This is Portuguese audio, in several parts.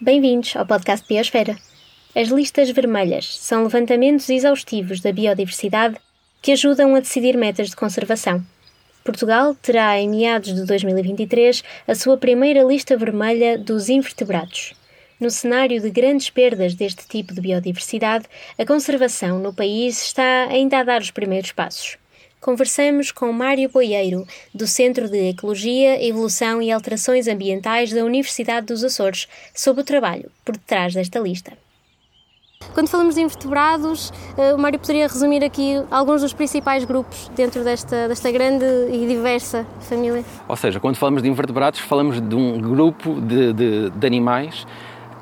Bem-vindos ao podcast Biosfera. As listas vermelhas são levantamentos exaustivos da biodiversidade que ajudam a decidir metas de conservação. Portugal terá, em meados de 2023, a sua primeira lista vermelha dos invertebrados. No cenário de grandes perdas deste tipo de biodiversidade, a conservação no país está ainda a dar os primeiros passos. Conversamos com Mário Boieiro, do Centro de Ecologia, Evolução e Alterações Ambientais da Universidade dos Açores, sobre o trabalho por detrás desta lista. Quando falamos de invertebrados, eh, o Mário poderia resumir aqui alguns dos principais grupos dentro desta, desta grande e diversa família? Ou seja, quando falamos de invertebrados, falamos de um grupo de, de, de animais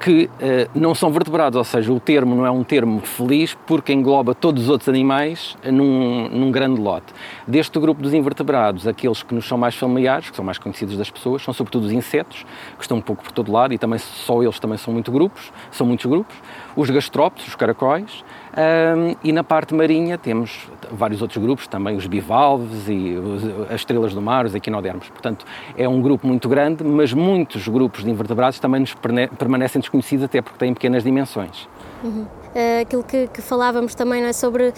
que uh, não são vertebrados, ou seja, o termo não é um termo feliz porque engloba todos os outros animais num, num, grande lote. Deste grupo dos invertebrados, aqueles que nos são mais familiares, que são mais conhecidos das pessoas, são sobretudo os insetos, que estão um pouco por todo lado e também só eles também são muito grupos, são muitos grupos, os gastrópodes, os caracóis, um, e na parte marinha temos vários outros grupos, também os bivalves e as estrelas do mar, os equinodermos. Portanto, é um grupo muito grande, mas muitos grupos de invertebrados também nos permanecem desconhecidos, até porque têm pequenas dimensões. Uhum. Uh, aquilo que, que, falávamos também é sobre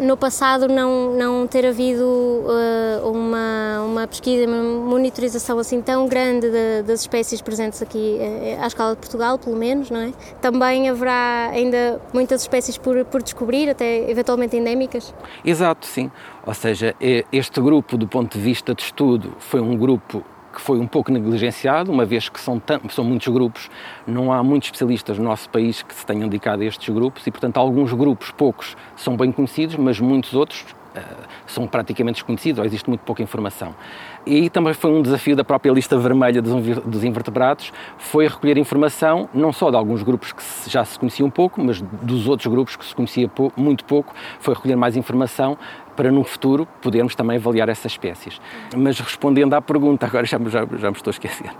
no passado não, não ter havido uh, uma, uma pesquisa, uma monitorização assim tão grande de, das espécies presentes aqui uh, à escala de Portugal, pelo menos, não é? Também haverá ainda muitas espécies por, por descobrir, até eventualmente endémicas? Exato, sim. Ou seja, este grupo, do ponto de vista de estudo, foi um grupo que foi um pouco negligenciado, uma vez que são, são muitos grupos, não há muitos especialistas no nosso país que se tenham dedicado a estes grupos e, portanto, alguns grupos, poucos, são bem conhecidos, mas muitos outros são praticamente desconhecidos ou existe muito pouca informação. E também foi um desafio da própria lista vermelha dos invertebrados, foi recolher informação não só de alguns grupos que já se conheciam pouco, mas dos outros grupos que se conhecia muito pouco, foi recolher mais informação para no futuro podermos também avaliar essas espécies. Mas respondendo à pergunta, agora já, já, já me estou a esquecer.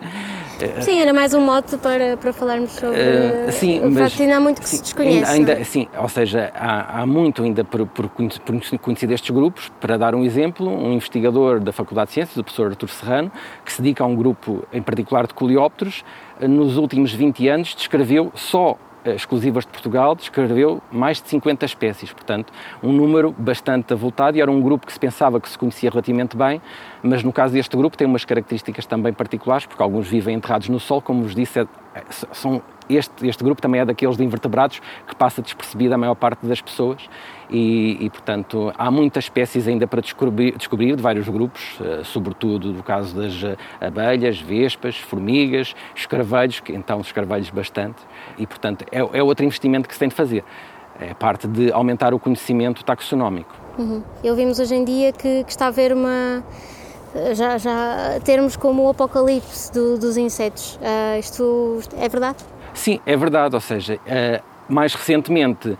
Sim, era mais um mote para, para falarmos sobre uh, sim, o mas, ainda há muito que sim, se desconhece. Ainda, ainda, sim, ou seja, há, há muito ainda por, por, por conhecer estes grupos. Para dar um exemplo, um investigador da Faculdade de Ciências, o professor Artur Serrano, que se dedica a um grupo em particular de coleópteros, nos últimos 20 anos descreveu só eh, exclusivas de Portugal, descreveu mais de 50 espécies, portanto, um número bastante avultado e era um grupo que se pensava que se conhecia relativamente bem, mas no caso deste grupo tem umas características também particulares, porque alguns vivem enterrados no solo, como vos disse, são este, este grupo também é daqueles de invertebrados que passa despercebido a maior parte das pessoas e, e, portanto, há muitas espécies ainda para descobrir, descobrir de vários grupos, uh, sobretudo no caso das uh, abelhas, vespas, formigas, escarvelhos, que então escarvelhos bastante, e, portanto, é, é outro investimento que se tem de fazer. É parte de aumentar o conhecimento taxonómico. Uhum. E ouvimos hoje em dia que, que está a haver uma já, já termos como o apocalipse do, dos insetos. Uh, isto é verdade? Sim, é verdade, ou seja, uh, mais recentemente uh,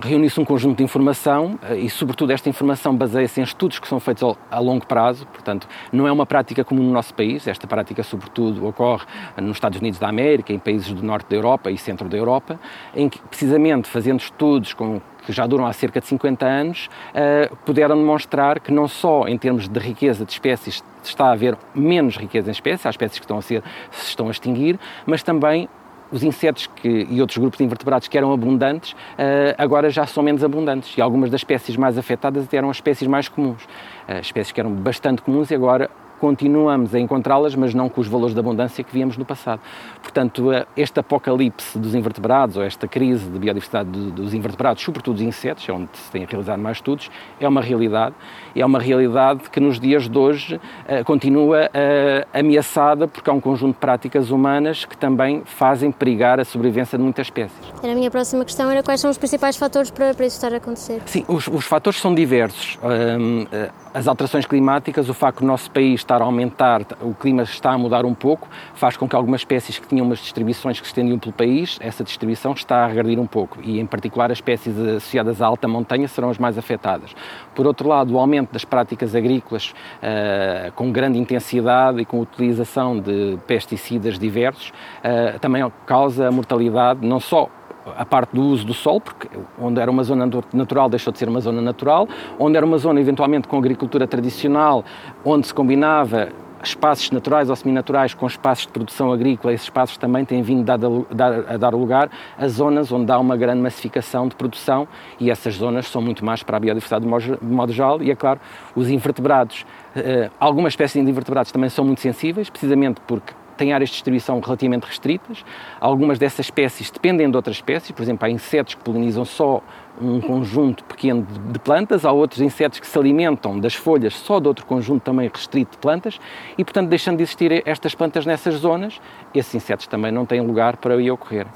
reuniu-se um conjunto de informação uh, e, sobretudo, esta informação baseia-se em estudos que são feitos a longo prazo, portanto, não é uma prática comum no nosso país, esta prática, sobretudo, ocorre nos Estados Unidos da América, em países do norte da Europa e centro da Europa, em que, precisamente, fazendo estudos com que já duram há cerca de 50 anos, uh, puderam demonstrar que não só em termos de riqueza de espécies está a haver menos riqueza em espécies, há espécies que estão a ser, se estão a extinguir, mas também os insetos que, e outros grupos de invertebrados que eram abundantes, uh, agora já são menos abundantes. E algumas das espécies mais afetadas eram as espécies mais comuns. Uh, espécies que eram bastante comuns e agora continuamos a encontrá-las, mas não com os valores de abundância que víamos no passado. Portanto, eh, este apocalipse dos invertebrados, ou esta crise de biodiversidade dos invertebrados, sobretudo dos insetos, é onde se têm realizado mais estudos, é uma realidade. E é uma realidade que nos dias de hoje uh, continua uh, ameaçada porque há um conjunto de práticas humanas que também fazem perigar a sobrevivência de muitas espécies. Era a minha próxima questão, era quais são os principais fatores para, para isso estar a acontecer? Sim, os, os fatores são diversos. Um, as alterações climáticas, o facto do nosso país estar a aumentar, o clima está a mudar um pouco, faz com que algumas espécies que tinham umas distribuições que se estendiam pelo país, essa distribuição está a regredir um pouco e, em particular, as espécies associadas à alta montanha serão as mais afetadas. Por outro lado, o aumento das práticas agrícolas uh, com grande intensidade e com utilização de pesticidas diversos uh, também causa mortalidade não só a parte do uso do sol, porque onde era uma zona natural deixou de ser uma zona natural, onde era uma zona eventualmente com agricultura tradicional, onde se combinava espaços naturais ou seminaturais com espaços de produção agrícola, esses espaços também têm vindo a dar, lugar a zonas onde há uma grande massificação de produção e essas zonas são muito mais para a biodiversidade de modo geral e, é claro, os invertebrados, eh, algumas espécies de invertebrados também são muito sensíveis, precisamente porque têm áreas de distribuição relativamente restritas. Algumas dessas espécies dependem de outras espécies, por exemplo, há insetos que polinizam só um conjunto pequeno de plantas, há outros insetos que se alimentam das folhas só de outro conjunto também restrito de plantas e, portanto, deixando de existir estas plantas nessas zonas, esses insetos também não têm lugar para aí ocorrer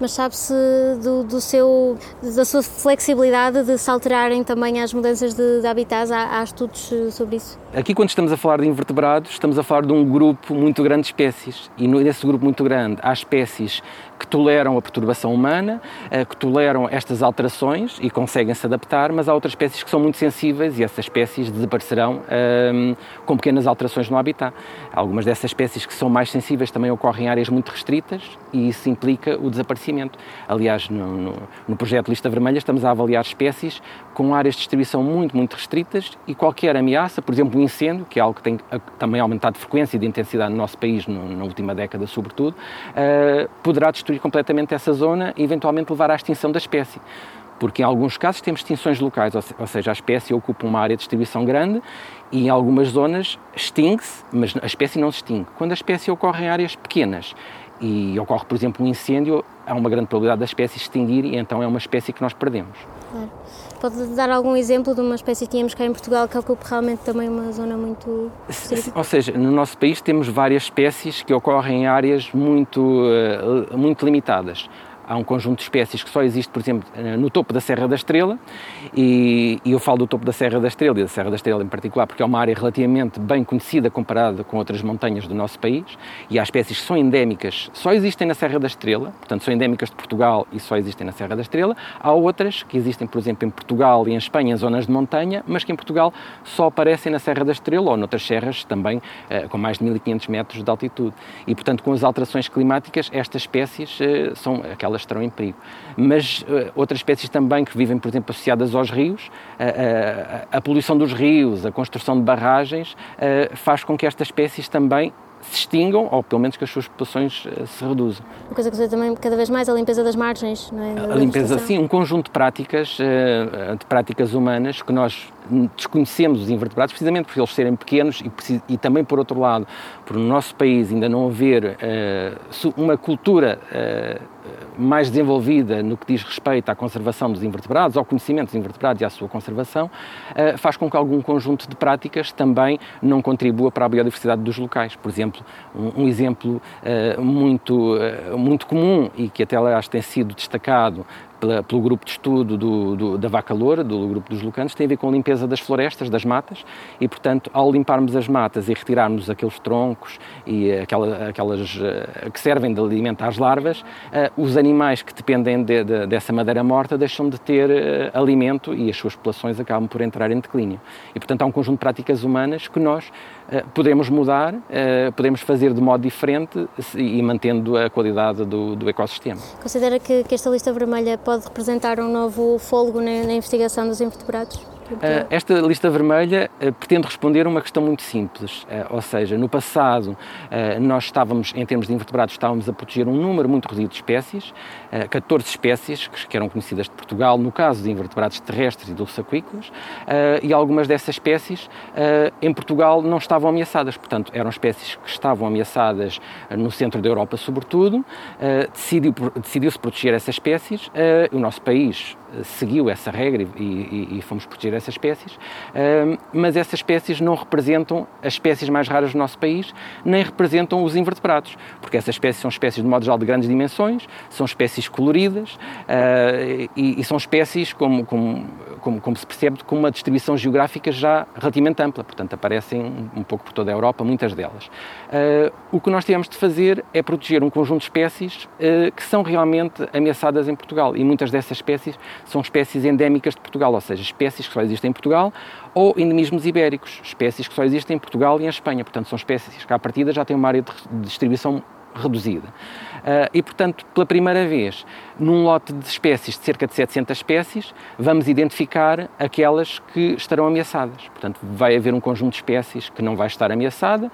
mas sabe-se do, do, seu, da sua flexibilidade de se alterarem também as mudanças de, de habitats? Há, há, estudos sobre isso? Aqui, quando estamos a falar de invertebrados, estamos a falar de um grupo muito grande de espécies. E nesse grupo muito grande há espécies que toleram a perturbação humana, eh, que toleram estas alterações e conseguem se adaptar, mas há outras espécies que são muito sensíveis e essas espécies desaparecerão ehm, com pequenas alterações no habitat. Algumas dessas espécies que são mais sensíveis também ocorrem em áreas muito restritas e isso implica o desaparecimento. Aliás, no, no, no projeto Lista Vermelha estamos a avaliar espécies com áreas de distribuição muito, muito restritas e qualquer ameaça, por exemplo, um incêndio, que é algo que tem também aumentado de frequência e de intensidade no nosso país, no, na última década sobretudo, uh, poderá destruir completamente essa zona e eventualmente levar à extinção da espécie porque em alguns casos temos extinções locais, ou seja, a espécie ocupa uma área de distribuição grande e em algumas zonas extingue-se, mas a espécie não se extingue. Quando a espécie ocorre em áreas pequenas e ocorre, por exemplo, um incêndio, há uma grande probabilidade da espécie extinguir e então é uma espécie que nós perdemos. Claro. Pode dar algum exemplo de uma espécie que tínhamos cá em Portugal que ocupa realmente também uma zona muito Ou seja, no nosso país temos várias espécies que ocorrem em áreas muito, eh, muito limitadas há um conjunto de espécies que só existe, por exemplo, no topo da Serra da Estrela, e, e, eu falo do topo da Serra da Estrela e da Serra da Estrela em particular, porque é uma área relativamente bem conhecida comparada com outras montanhas do nosso país, e há espécies que são endémicas, só existem na Serra da Estrela, portanto são endémicas de Portugal e só existem na Serra da Estrela. Há outras que existem, por exemplo, em Portugal e em Espanha, em zonas de montanha, mas que em Portugal só aparecem na Serra da Estrela ou noutras serras também eh, com mais de 1500 metros de altitude. E, portanto, com as alterações climáticas, estas espécies eh, são aquelas elas estarão em perigo. Mas uh, outras espécies também que vivem, por exemplo, associadas aos rios, uh, a poluição dos rios, a construção de barragens, faz com que estas espécies também se extingam ou pelo menos que as suas populações se reduzam. Uma coisa que se vê também cada vez mais é a limpeza das margens, não é? a limpeza, sim, um conjunto de práticas, de práticas humanas que nós desconhecemos os invertebrados precisamente por eles serem pequenos e, e, também, por outro lado, por no nosso país ainda não haver uh, uma cultura uh, mais desenvolvida no que diz respeito à conservação dos invertebrados, ao conhecimento dos invertebrados e à sua conservação, uh, faz com que algum conjunto de práticas também não contribua para a biodiversidade dos locais. Por exemplo, um, um exemplo muito, muito comum e que até aliás tem sido destacado pela, pelo grupo de estudo do, do, da vaca loura, do grupo dos lucanos, tem a ver com a limpeza das florestas, das matas, e, portanto, ao limparmos as matas e retirarmos aqueles troncos e aquela, aquelas uh, que servem de alimento às larvas, uh, os animais que dependem de, de, dessa madeira morta deixam de ter uh, alimento e as suas populações acabam por entrar em declínio. E, portanto, há um conjunto de práticas humanas que nós podemos mudar, podemos fazer de modo diferente e mantendo a qualidade do, do ecossistema. Considera que, que esta lista vermelha pode pode representar um novo fôlego na, na investigação dos invertebrados? Uh, esta lista vermelha uh, pretende responder a uma questão muito simples, uh, ou seja, no passado nós estávamos, em termos de invertebrados, estávamos a proteger um número muito reduzido de espécies, 14 espécies que, que, eram conhecidas de Portugal, no caso de invertebrados terrestres e dulçaquícolas, e algumas dessas espécies em Portugal não estavam ameaçadas, portanto, eram espécies que estavam ameaçadas no centro da Europa, sobretudo, decidiu-se decidiu proteger essas espécies, o nosso país seguiu essa regra e, e, e fomos proteger essas espécies, mas essas espécies não representam as espécies mais raras do nosso país, nem representam os invertebrados, porque essas espécies são espécies de modo geral de grandes dimensões, são espécies coloridas uh, e, e, são espécies, como, como, como, como, se percebe, com uma distribuição geográfica já relativamente ampla, portanto aparecem um, um pouco por toda a Europa, muitas delas. Uh, o que nós tivemos de fazer é proteger um conjunto de espécies uh, que são realmente ameaçadas em Portugal e muitas dessas espécies são espécies endémicas de Portugal, ou seja, espécies que só existem em Portugal, ou endemismos ibéricos, espécies que só existem em Portugal e em Espanha. Portanto, são espécies que, à partida, já têm uma área de distribuição reduzida. Uh, e, portanto, pela primeira vez, num lote de espécies, de cerca de 700 espécies, vamos identificar aquelas que estarão ameaçadas. Portanto, vai haver um conjunto de espécies que não vai estar ameaçada,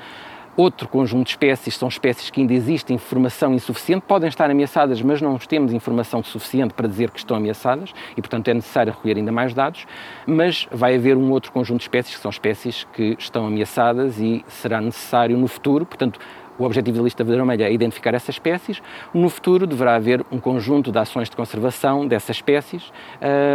Outro conjunto de espécies são espécies que ainda existe informação insuficiente, podem estar ameaçadas, mas não temos informação suficiente para dizer que estão ameaçadas e, portanto, é necessário recolher ainda mais dados. Mas vai haver um outro conjunto de espécies que são espécies que estão ameaçadas e será necessário no futuro, portanto, o objetivo da lista vermelha é identificar essas espécies. No futuro deverá haver um conjunto de ações de conservação dessas espécies,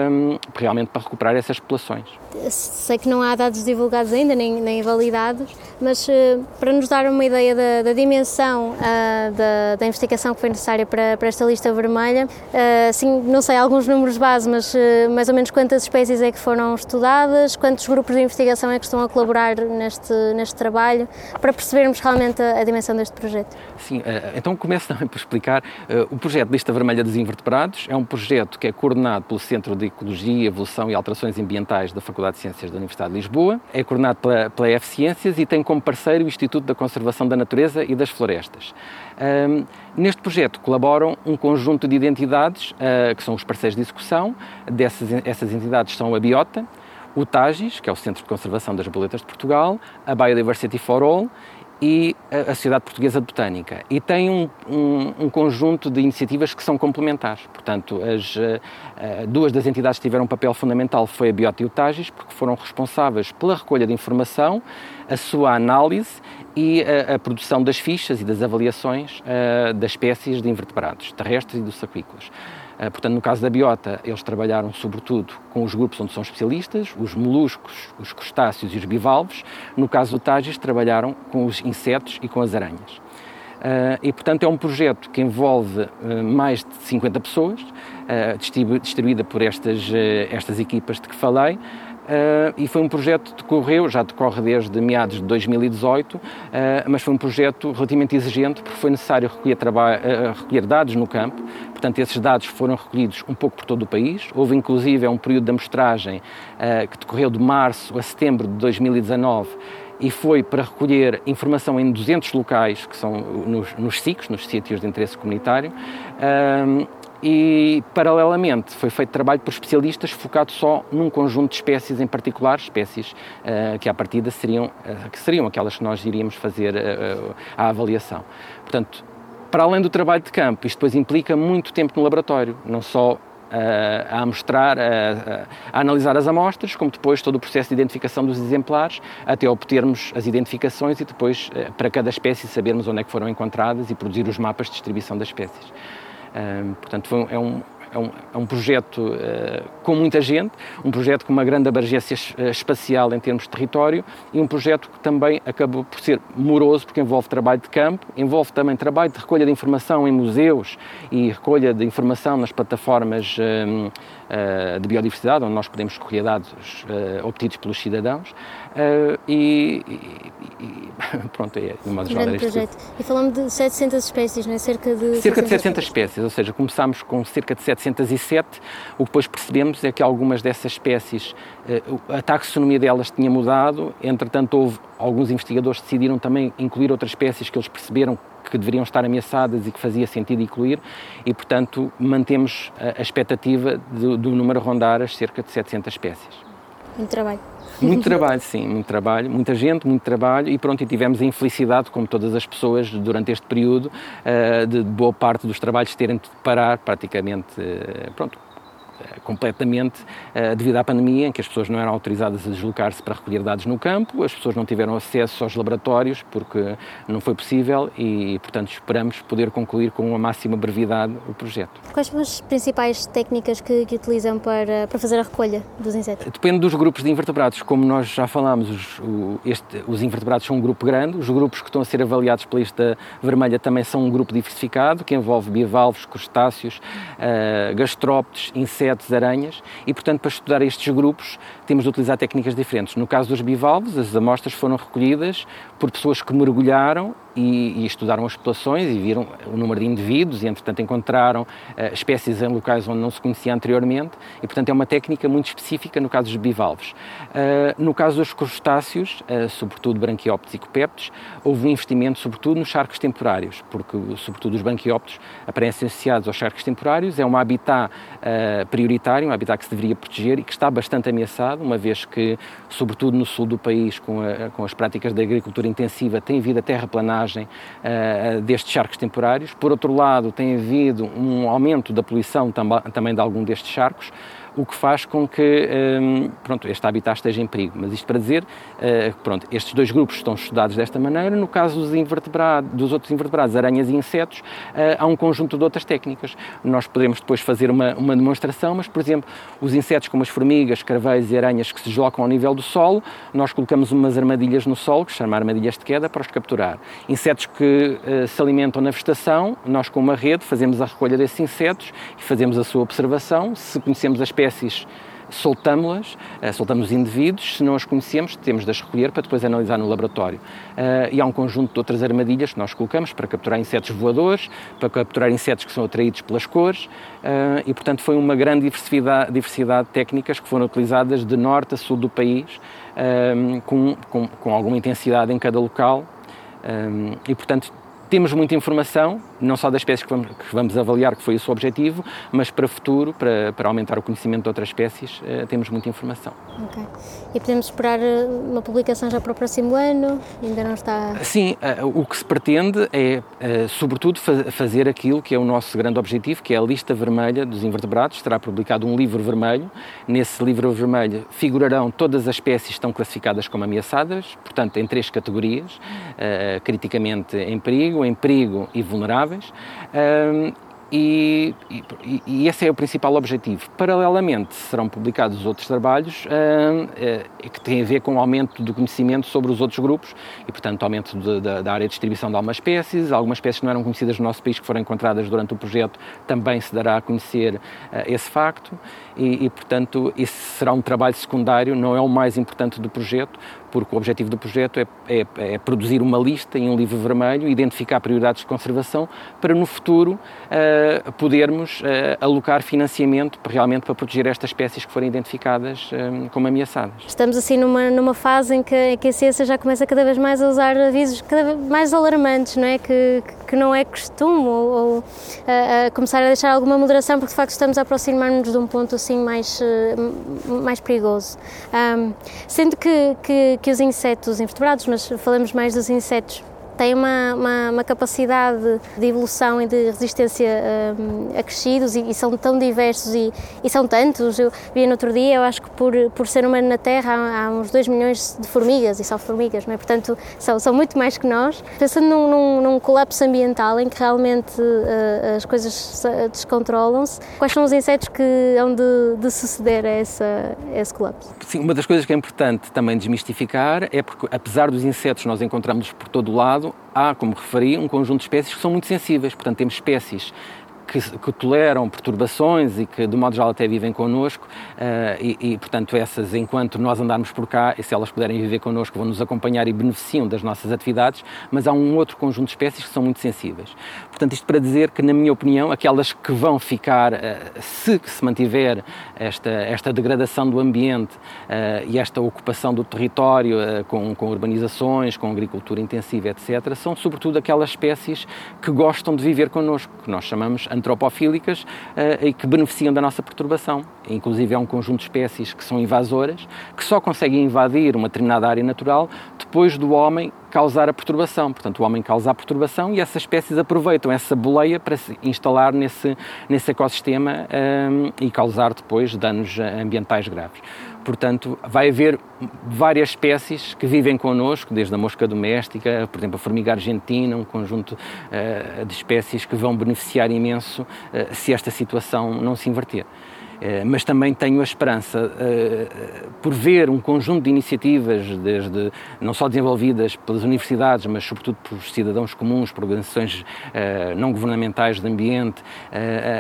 um, realmente para recuperar essas populações. Sei que não há dados divulgados ainda, nem, nem validados, mas uh, para nos dar uma ideia da, da dimensão uh, da, da, investigação que foi necessária para, para esta lista vermelha, uh, não sei alguns números base, mas mais ou menos quantas espécies é que foram estudadas, quantos grupos de investigação é que estão a colaborar neste, neste trabalho, para percebermos realmente a, a dimensão deste projeto? Sim, eh, então começo também por explicar. Eh, o projeto Lista Vermelha dos Invertebrados é um projeto que é coordenado pelo Centro de Ecologia, Evolução e Alterações Ambientais da Faculdade de Ciências da Universidade de Lisboa. É coordenado pela, pela F-Ciências e tem como parceiro o Instituto da Conservação da Natureza e das Florestas. Um, neste projeto colaboram um conjunto de identidades uh, que são os parceiros de execução. Dessas, essas entidades são a Biota, o TAGIS, que é o Centro de Conservação das Boletas de Portugal, a Biodiversity for All e a Sociedade Portuguesa de Botânica. E tem um, um, um, conjunto de iniciativas que são complementares. Portanto, as uh, duas das entidades que tiveram um papel fundamental foi a Biota e o Tagis, porque foram responsáveis pela recolha de informação, a sua análise e a, a produção das fichas e das avaliações uh, das espécies de invertebrados terrestres e dos saquícolas. Eh, portanto, no caso da biota, eles trabalharam sobretudo com os grupos onde são especialistas, os moluscos, os crustáceos e os bivalves. No caso do Tagis, trabalharam com os insetos e com as aranhas. Uh, e, portanto, é um projeto que envolve uh, mais de 50 pessoas, distribuída por estas, estas equipas de que falei, Uh, e foi um projeto que decorreu, já decorre desde meados de 2018, uh, mas foi um projeto relativamente exigente porque foi necessário recolher, uh, recolher, dados no campo, portanto esses dados foram recolhidos um pouco por todo o país, houve inclusive um período de amostragem que decorreu de março a setembro de 2019 e foi para recolher informação em 200 locais, que são nos, nos SICs, nos sítios de interesse comunitário, e, paralelamente, foi feito trabalho por especialistas focado só num conjunto de espécies em particular, espécies uh, que à partida seriam, uh, que seriam aquelas que nós iríamos fazer uh, a avaliação. Portanto, para além do trabalho de campo, isto depois implica muito tempo no laboratório, não só a amostrar, a, a, analisar as amostras, como depois todo o processo de identificação dos exemplares, até obtermos as identificações e depois, para cada espécie, sabermos onde é que foram encontradas e produzir os mapas de distribuição das espécies portanto, foi, é um, é um, é um projeto uh, com muita gente, um projeto com uma grande abrangência uh, espacial em termos de território e um projeto que também acabou por ser moroso, porque envolve trabalho de campo, envolve também trabalho de recolha de informação em museus e recolha de informação nas plataformas uh, de biodiversidade, onde nós podemos recolher dados obtidos pelos cidadãos. E, e, e, pronto, é uma das Grande projeto. E falamos de 700 espécies, não é? Cerca de cerca 700 de 700 espécies, ou seja, começámos com cerca de 700 1907, o que depois percebemos é que algumas dessas espécies, eh, a taxonomia delas tinha mudado, entretanto houve, alguns investigadores decidiram também incluir outras espécies que eles perceberam que deveriam estar ameaçadas e que fazia sentido incluir e, portanto, mantemos a, expectativa do, do número rondar as cerca de 700 espécies. Muito trabalho. Muito trabalho, sim, muito trabalho, muita gente, muito trabalho. E pronto, e tivemos a infelicidade, como todas as pessoas durante este período, eh, de boa parte dos trabalhos terem de parar praticamente, eh, pronto, completamente uh, devido à pandemia, em que as pessoas não eram autorizadas a deslocar-se para recolher dados no campo, as pessoas não tiveram acesso aos laboratórios porque não foi possível e, portanto, esperamos poder concluir com a máxima brevidade o projeto. Quais são as principais técnicas que, que utilizam para, para fazer a recolha dos insetos? Depende dos grupos de invertebrados. Como nós já falámos, os, o, este, os invertebrados são um grupo grande, os grupos que estão a ser avaliados pela lista vermelha também são um grupo diversificado, que envolve bivalves, crustáceos, uh, gastrópodes, insetos insetos, aranhas, e portanto para estudar estes grupos temos de utilizar técnicas diferentes. No caso dos bivalves, as amostras foram recolhidas por pessoas que mergulharam e, e, estudaram as populações e viram o número de indivíduos e, entretanto, encontraram uh, espécies em locais onde não se conhecia anteriormente e, portanto, é uma técnica muito específica no caso dos bivalves. Uh, no caso dos crustáceos, uh, sobretudo branquióptos e copéptos, houve um investimento, sobretudo, nos charcos temporários, porque, sobretudo, os branquióptos aparecem associados aos charcos temporários, é um habitat prioritário, um habitat que se deveria proteger e que está bastante ameaçado, uma vez que, sobretudo no sul do país, com, a, com as práticas da agricultura intensiva, tem havido a uh, destes charcos temporários. Por outro lado, tem havido um aumento da poluição também de algum destes charcos, o que faz com que um, pronto, este habitat esteja em perigo. Mas isto para dizer, uh, pronto, estes dois grupos estão estudados desta maneira. No caso dos, invertebrados, dos outros invertebrados, aranhas e insetos, uh, há um conjunto de outras técnicas. Nós podemos depois fazer uma, uma demonstração, mas, por exemplo, os insetos como as formigas, carveiros e aranhas que se deslocam ao nível do solo, nós colocamos umas armadilhas no solo, que se chama armadilhas de queda, para os capturar. Insetos que uh, se alimentam na vegetação, nós com uma rede fazemos a recolha desses insetos e fazemos a sua observação. Se conhecemos a espécie espécies soltamos-las, eh, soltamos os indivíduos, se não as conhecemos, temos de as recolher para depois analisar no laboratório. Eh, e há um conjunto de outras armadilhas que nós colocamos para capturar insetos voadores, para capturar insetos que são atraídos pelas cores, eh, e portanto foi uma grande diversidade, diversidade de técnicas que foram utilizadas de norte a sul do país, com, com, com alguma intensidade em cada local, e portanto temos muita informação, não só das espécies que vamos, que vamos, avaliar, que foi o objetivo, mas para o futuro, para, para aumentar o conhecimento de outras espécies, uh, temos muita informação. Ok. E podemos esperar eh, uma publicação já para o próximo ano? Ainda não está. Sim, uh, o que se pretende é, uh, sobretudo, fa fazer aquilo que é o nosso grande objetivo, que é a lista vermelha dos invertebrados. Será publicado um livro vermelho. Nesse livro vermelho figurarão todas as espécies que estão classificadas como ameaçadas, portanto, em três categorias: criticamente em perigo, em perigo e vulneráveis. E, e, e, esse é o principal objetivo. Paralelamente, serão publicados outros trabalhos uh, que têm a ver com o aumento do conhecimento sobre os outros grupos e, portanto, aumento de, de, da área de distribuição de algumas espécies. Algumas espécies que não eram conhecidas no nosso país, que foram encontradas durante o projeto, também se dará a conhecer uh, esse facto. E, e, portanto, esse será um trabalho secundário, não é o mais importante do projeto, porque o objetivo do projeto é, é, é, produzir uma lista em um livro vermelho, identificar prioridades de conservação, para no futuro uh, podermos uh, alocar financiamento realmente para proteger estas espécies que forem identificadas um, como ameaçadas. Estamos assim numa, numa fase em que, que, a ciência já começa cada vez mais a usar avisos cada vez mais alarmantes, não é? Que, que não é costume, ou, ou a, a começar a deixar alguma moderação, porque de facto estamos a aproximar-nos de um ponto assim mais, mais perigoso. Um, sendo que, que que os insetos, invertebrados, mas falamos mais dos insetos, têm uma, uma, uma, capacidade de evolução e de resistência um, acrescidos e, e, são tão diversos e, e, são tantos. Eu vi no outro dia, eu acho que por, por ser humano na Terra há, há uns 2 milhões de formigas, e são formigas, não é? portanto são, são muito mais que nós. Pensando num, num, num colapso ambiental em que realmente uh, as coisas descontrolam-se, quais são os insetos que hão de, de suceder a, essa, a esse colapso? Sim, uma das coisas que é importante também desmistificar é porque apesar dos insetos nós encontramos por todo o lado, há, como referi, um conjunto de espécies que são muito sensíveis. Portanto, temos espécies que, que, toleram perturbações e que, de modo geral, até vivem connosco. Uh, e, e, portanto, essas, enquanto nós andarmos por cá, e se elas puderem viver connosco, vão nos acompanhar e beneficiam das nossas atividades, mas há um outro conjunto de espécies que são muito sensíveis. Portanto, isto para dizer que, na minha opinião, aquelas que vão ficar, uh, se se mantiver esta, esta degradação do ambiente uh, e esta ocupação do território com, com urbanizações, com agricultura intensiva, etc., são sobretudo aquelas espécies que gostam de viver connosco, que nós chamamos antropofílicas uh, e que beneficiam da nossa perturbação. Inclusive, há um conjunto de espécies que são invasoras, que só conseguem invadir uma determinada área natural depois do homem causar a perturbação. Portanto, o homem causa a perturbação e essas espécies aproveitam essa boleia para se instalar nesse, nesse ecossistema um, e causar depois danos ambientais graves. Portanto, vai haver várias espécies que vivem connosco, desde a mosca doméstica, por exemplo, a formiga argentina, um conjunto uh, de espécies que vão beneficiar imenso uh, se esta situação não se inverter. Mas também tenho a esperança, por ver um conjunto de iniciativas, desde, não só desenvolvidas pelas universidades, mas sobretudo por cidadãos comuns, por organizações não governamentais de ambiente,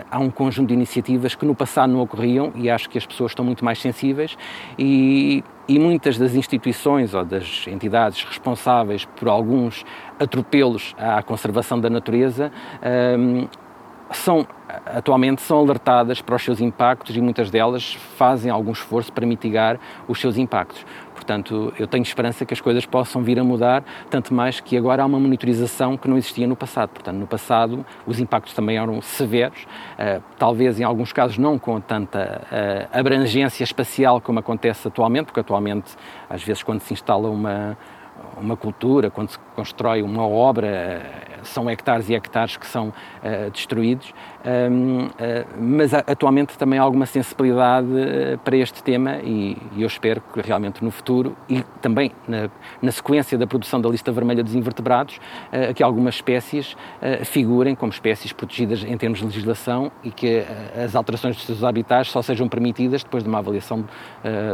há um conjunto de iniciativas que no passado não ocorriam e acho que as pessoas estão muito mais sensíveis e e muitas das instituições ou das entidades responsáveis por alguns atropelos à conservação da natureza um, são atualmente são alertadas para os seus impactos e muitas delas fazem algum esforço para mitigar os seus impactos. Portanto, eu tenho esperança que as coisas possam vir a mudar, tanto mais que agora há uma monitorização que não existia no passado. Portanto, no passado os impactos também eram severos, uh, talvez em alguns casos não com tanta uh, abrangência espacial como acontece atualmente, porque atualmente, às vezes, quando se instala uma uma cultura, quando se constrói uma obra, eh, são hectares e hectares que são uh, destruídos, um, uh, mas atualmente também há alguma sensibilidade uh, para este tema e, e, eu espero que realmente no futuro e também na, na sequência da produção da lista vermelha dos invertebrados, que algumas espécies figurem como espécies protegidas em termos de legislação e que as alterações dos seus habitats só sejam permitidas depois de uma avaliação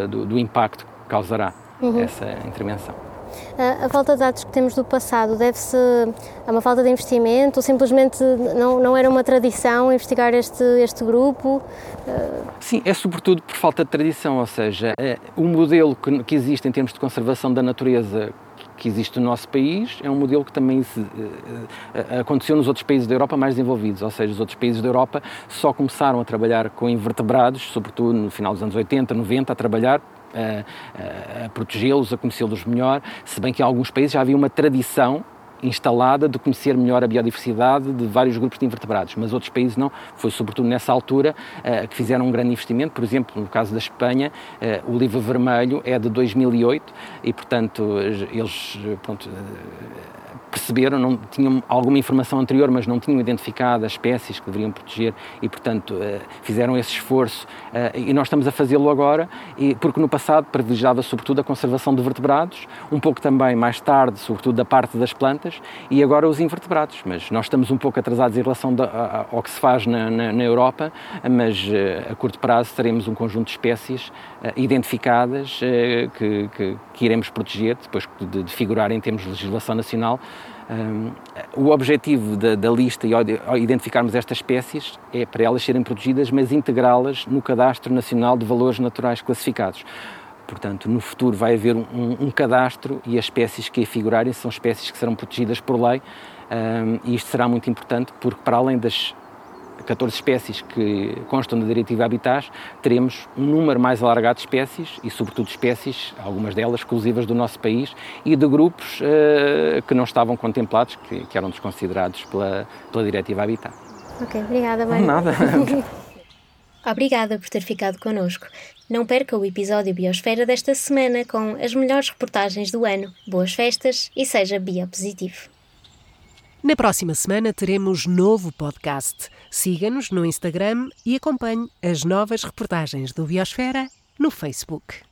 do, do impacto que causará uhum. essa intervenção. A, falta de dados que temos do passado deve-se a uma falta de investimento ou simplesmente não, não era uma tradição investigar este, este grupo? Sim, é sobretudo por falta de tradição, ou seja, é, o modelo que, que existe em termos de conservação da natureza que existe no nosso país é um modelo que também se, uh, aconteceu nos outros países da Europa mais desenvolvidos, ou seja, os outros países da Europa só começaram a trabalhar com invertebrados, sobretudo no final dos anos 80, 90, a trabalhar a, a, protegê-los, a conhecê-los melhor, se bem que em alguns países já havia uma tradição instalada de conhecer melhor a biodiversidade de vários grupos de invertebrados, mas outros países não. Foi sobretudo nessa altura uh, que fizeram um grande investimento. Por exemplo, no caso da Espanha, uh, o livro vermelho é de 2008 e, portanto, eles pronto, perceberam, não tinham alguma informação anterior, mas não tinham identificado as espécies que deveriam proteger e, portanto, eh, fizeram esse esforço. Eh, e nós estamos a fazê-lo agora, porque no passado privilegiava sobretudo a conservação de vertebrados, um pouco também mais tarde, sobretudo da parte das plantas, e agora os invertebrados. Mas nós estamos um pouco atrasados em relação ao que se faz na, Europa, mas eh, a curto prazo teremos um conjunto de espécies identificadas que, que, que iremos proteger, depois de, de figurar em termos de legislação nacional, um, o objetivo da, da, lista e ao identificarmos estas espécies é para elas serem protegidas, mas integrá-las no Cadastro Nacional de Valores Naturais Classificados. Portanto, no futuro vai haver um, um cadastro e as espécies que aí figurarem são espécies que serão protegidas por lei um, e isto será muito importante porque, para além das 14 espécies que constam da Diretiva Habitats, teremos um número mais alargado de espécies e, sobretudo, espécies, algumas delas exclusivas do nosso país e de grupos uh, que não estavam contemplados, que, que, eram desconsiderados pela, pela Diretiva Habitat. Ok, obrigada, Mário. Nada. Obrigada por ter ficado connosco. Não perca o episódio Biosfera desta semana com as melhores reportagens do ano. Boas festas e seja biopositivo. Na próxima semana teremos novo podcast. Siga-nos no Instagram e acompanhe as novas reportagens do Biosfera no Facebook.